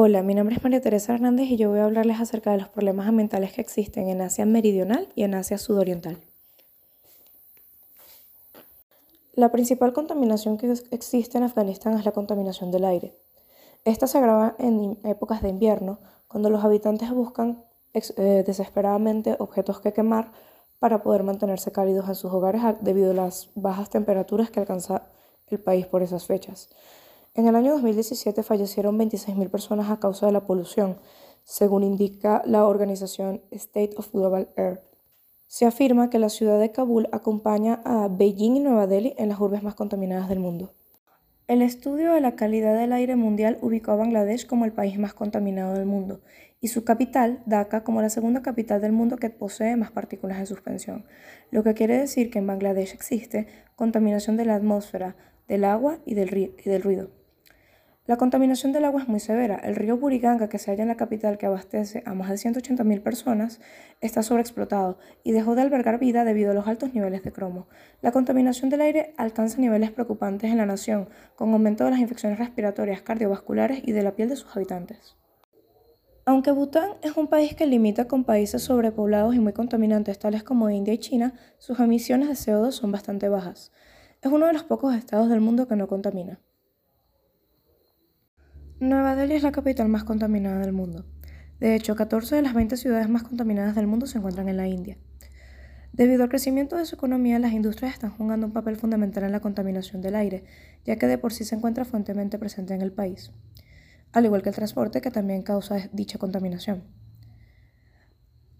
Hola, mi nombre es María Teresa Hernández y yo voy a hablarles acerca de los problemas ambientales que existen en Asia Meridional y en Asia Sudoriental. La principal contaminación que existe en Afganistán es la contaminación del aire. Esta se agrava en épocas de invierno, cuando los habitantes buscan eh, desesperadamente objetos que quemar para poder mantenerse cálidos en sus hogares debido a las bajas temperaturas que alcanza el país por esas fechas. En el año 2017 fallecieron 26.000 personas a causa de la polución, según indica la organización State of Global Air. Se afirma que la ciudad de Kabul acompaña a Beijing y Nueva Delhi en las urbes más contaminadas del mundo. El estudio de la calidad del aire mundial ubicó a Bangladesh como el país más contaminado del mundo y su capital, Dhaka, como la segunda capital del mundo que posee más partículas de suspensión, lo que quiere decir que en Bangladesh existe contaminación de la atmósfera, del agua y del ruido. La contaminación del agua es muy severa. El río Buriganga, que se halla en la capital que abastece a más de 180.000 personas, está sobreexplotado y dejó de albergar vida debido a los altos niveles de cromo. La contaminación del aire alcanza niveles preocupantes en la nación, con aumento de las infecciones respiratorias, cardiovasculares y de la piel de sus habitantes. Aunque Bután es un país que limita con países sobrepoblados y muy contaminantes tales como India y China, sus emisiones de CO2 son bastante bajas. Es uno de los pocos estados del mundo que no contamina. Nueva Delhi es la capital más contaminada del mundo. De hecho, 14 de las 20 ciudades más contaminadas del mundo se encuentran en la India. Debido al crecimiento de su economía, las industrias están jugando un papel fundamental en la contaminación del aire, ya que de por sí se encuentra fuertemente presente en el país, al igual que el transporte que también causa dicha contaminación.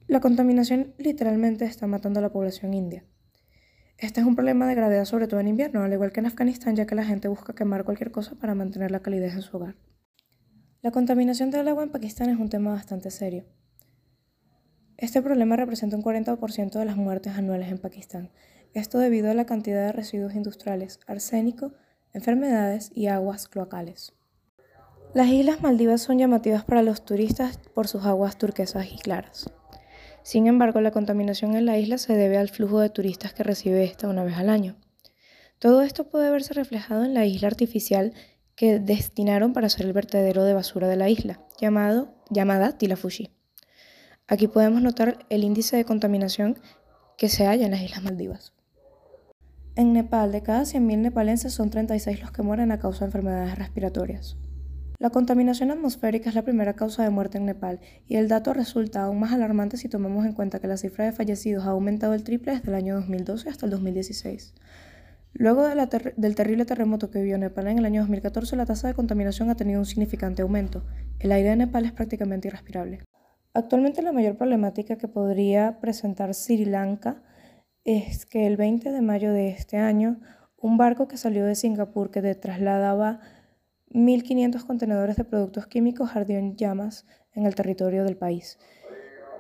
La contaminación literalmente está matando a la población india. Este es un problema de gravedad sobre todo en invierno, al igual que en Afganistán, ya que la gente busca quemar cualquier cosa para mantener la calidez en su hogar. La contaminación del agua en Pakistán es un tema bastante serio. Este problema representa un 40% de las muertes anuales en Pakistán, esto debido a la cantidad de residuos industriales, arsénico, enfermedades y aguas cloacales. Las Islas Maldivas son llamativas para los turistas por sus aguas turquesas y claras. Sin embargo, la contaminación en la isla se debe al flujo de turistas que recibe esta una vez al año. Todo esto puede verse reflejado en la isla artificial que destinaron para ser el vertedero de basura de la isla, llamado, llamada Tilafushi. Aquí podemos notar el índice de contaminación que se halla en las Islas Maldivas. En Nepal, de cada 100.000 nepalenses son 36 los que mueren a causa de enfermedades respiratorias. La contaminación atmosférica es la primera causa de muerte en Nepal y el dato resulta aún más alarmante si tomamos en cuenta que la cifra de fallecidos ha aumentado el triple desde el año 2012 hasta el 2016. Luego del terrible terremoto que vivió Nepal en el año 2014, la tasa de contaminación ha tenido un significante aumento. El aire de Nepal es prácticamente irrespirable. Actualmente la mayor problemática que podría presentar Sri Lanka es que el 20 de mayo de este año, un barco que salió de Singapur que trasladaba 1.500 contenedores de productos químicos ardió en llamas en el territorio del país.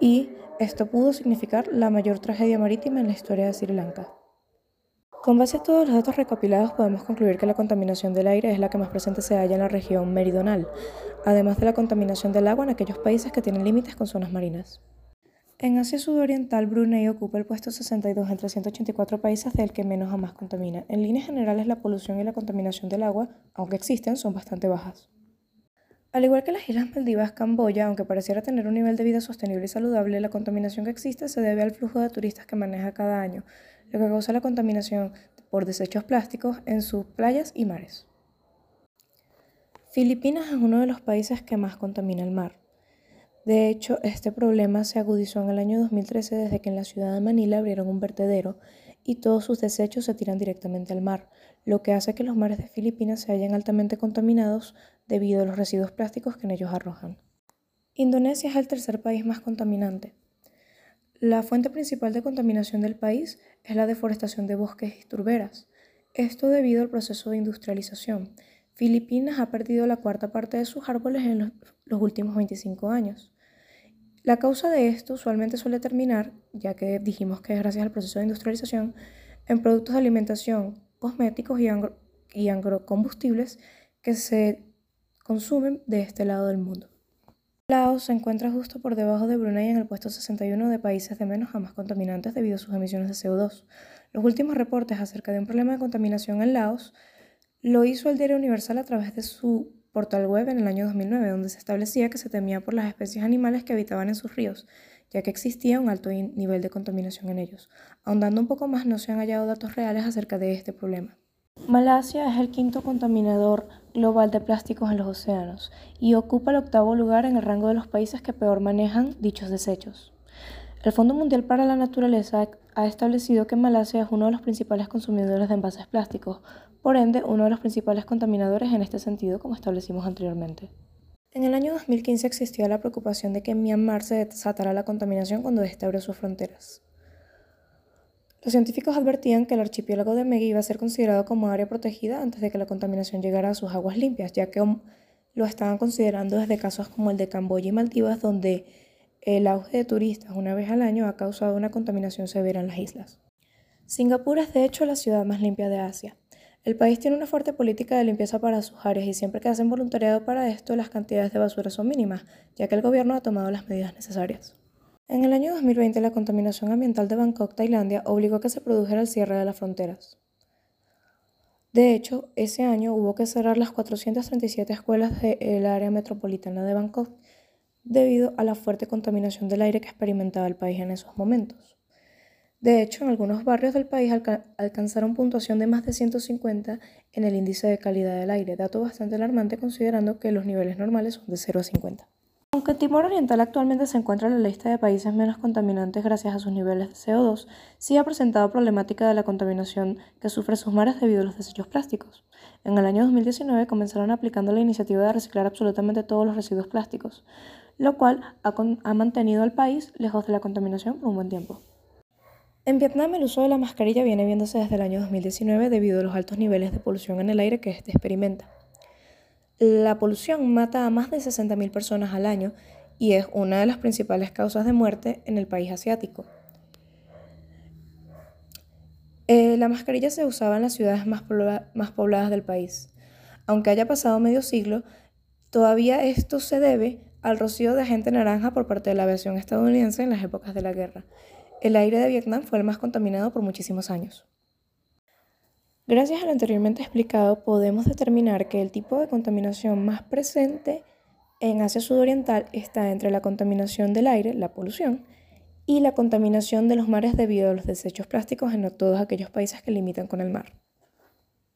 Y esto pudo significar la mayor tragedia marítima en la historia de Sri Lanka. Con base a todos los datos recopilados podemos concluir que la contaminación del aire es la que más presente se halla en la región meridional, además de la contaminación del agua en aquellos países que tienen límites con zonas marinas. En Asia Sudoriental, Brunei ocupa el puesto 62 entre 184 países del que menos a más contamina. En líneas generales, la polución y la contaminación del agua, aunque existen, son bastante bajas. Al igual que las Islas Maldivas, Camboya, aunque pareciera tener un nivel de vida sostenible y saludable, la contaminación que existe se debe al flujo de turistas que maneja cada año, lo que causa la contaminación por desechos plásticos en sus playas y mares. Filipinas es uno de los países que más contamina el mar. De hecho, este problema se agudizó en el año 2013 desde que en la ciudad de Manila abrieron un vertedero y todos sus desechos se tiran directamente al mar, lo que hace que los mares de Filipinas se hallen altamente contaminados debido a los residuos plásticos que en ellos arrojan. Indonesia es el tercer país más contaminante. La fuente principal de contaminación del país es la deforestación de bosques y turberas. Esto debido al proceso de industrialización. Filipinas ha perdido la cuarta parte de sus árboles en los, últimos 25 años. La causa de esto usualmente suele terminar, ya que dijimos que es gracias al proceso de industrialización, en productos de alimentación, cosméticos y, y agrocombustibles que se consumen de este lado del mundo. Laos se encuentra justo por debajo de Brunei en el puesto 61 de países de menos a más contaminantes debido a sus emisiones de CO2. Los últimos reportes acerca de un problema de contaminación en Laos lo hizo el Diario Universal a través de su portal web en el año 2009, donde se establecía que se temía por las especies animales que habitaban en sus ríos, ya que existía un alto nivel de contaminación en ellos. Ahondando un poco más, no se han hallado datos reales acerca de este problema. Malasia es el quinto contaminador global de plásticos en los océanos y ocupa el octavo lugar en el rango de los países que peor manejan dichos desechos. El Fondo Mundial para la Naturaleza ha establecido que Malasia es uno de los principales consumidores de envases plásticos, por ende uno de los principales contaminadores en este sentido, como establecimos anteriormente. En el año 2015 existía la preocupación de que en Myanmar se desatara la contaminación cuando éste abrió sus fronteras. Los científicos advertían que el archipiélago de Megui iba a ser considerado como área protegida antes de que la contaminación llegara a sus aguas limpias, ya que lo estaban considerando desde casos como el de Camboya y Maldivas, donde el auge de turistas una vez al año ha causado una contaminación severa en las islas. Singapur es de hecho la ciudad más limpia de Asia. El país tiene una fuerte política de limpieza para sus áreas y siempre que hacen voluntariado para esto las cantidades de basura son mínimas, ya que el gobierno ha tomado las medidas necesarias. En el año 2020, la contaminación ambiental de Bangkok, Tailandia, obligó a que se produjera el cierre de las fronteras. De hecho, ese año hubo que cerrar las 437 escuelas del área metropolitana de Bangkok debido a la fuerte contaminación del aire que experimentaba el país en esos momentos. De hecho, en algunos barrios del país alcanzaron puntuación de más de 150 en el índice de calidad del aire, dato bastante alarmante considerando que los niveles normales son de 0 a 50. Aunque Timor Oriental actualmente se encuentra en la lista de países menos contaminantes gracias a sus niveles de CO2, sí ha presentado problemática de la contaminación que sufre sus mares debido a los desechos plásticos. En el año 2019 comenzaron aplicando la iniciativa de reciclar absolutamente todos los residuos plásticos, lo cual ha, ha mantenido al país lejos de la contaminación por un buen tiempo. En Vietnam el uso de la mascarilla viene viéndose desde el año 2019 debido a los altos niveles de polución en el aire que éste experimenta. La polución mata a más de 60.000 personas al año y es una de las principales causas de muerte en el país asiático. Eh, la mascarilla se usaba en las ciudades más, más pobladas del país. Aunque haya pasado medio siglo, todavía esto se debe al rocío de agente naranja por parte de la aviación estadounidense en las épocas de la guerra. El aire de Vietnam fue el más contaminado por muchísimos años. Gracias a lo anteriormente explicado, podemos determinar que el tipo de contaminación más presente en Asia Sudoriental está entre la contaminación del aire, la polución, y la contaminación de los mares debido a los desechos plásticos en todos aquellos países que limitan con el mar.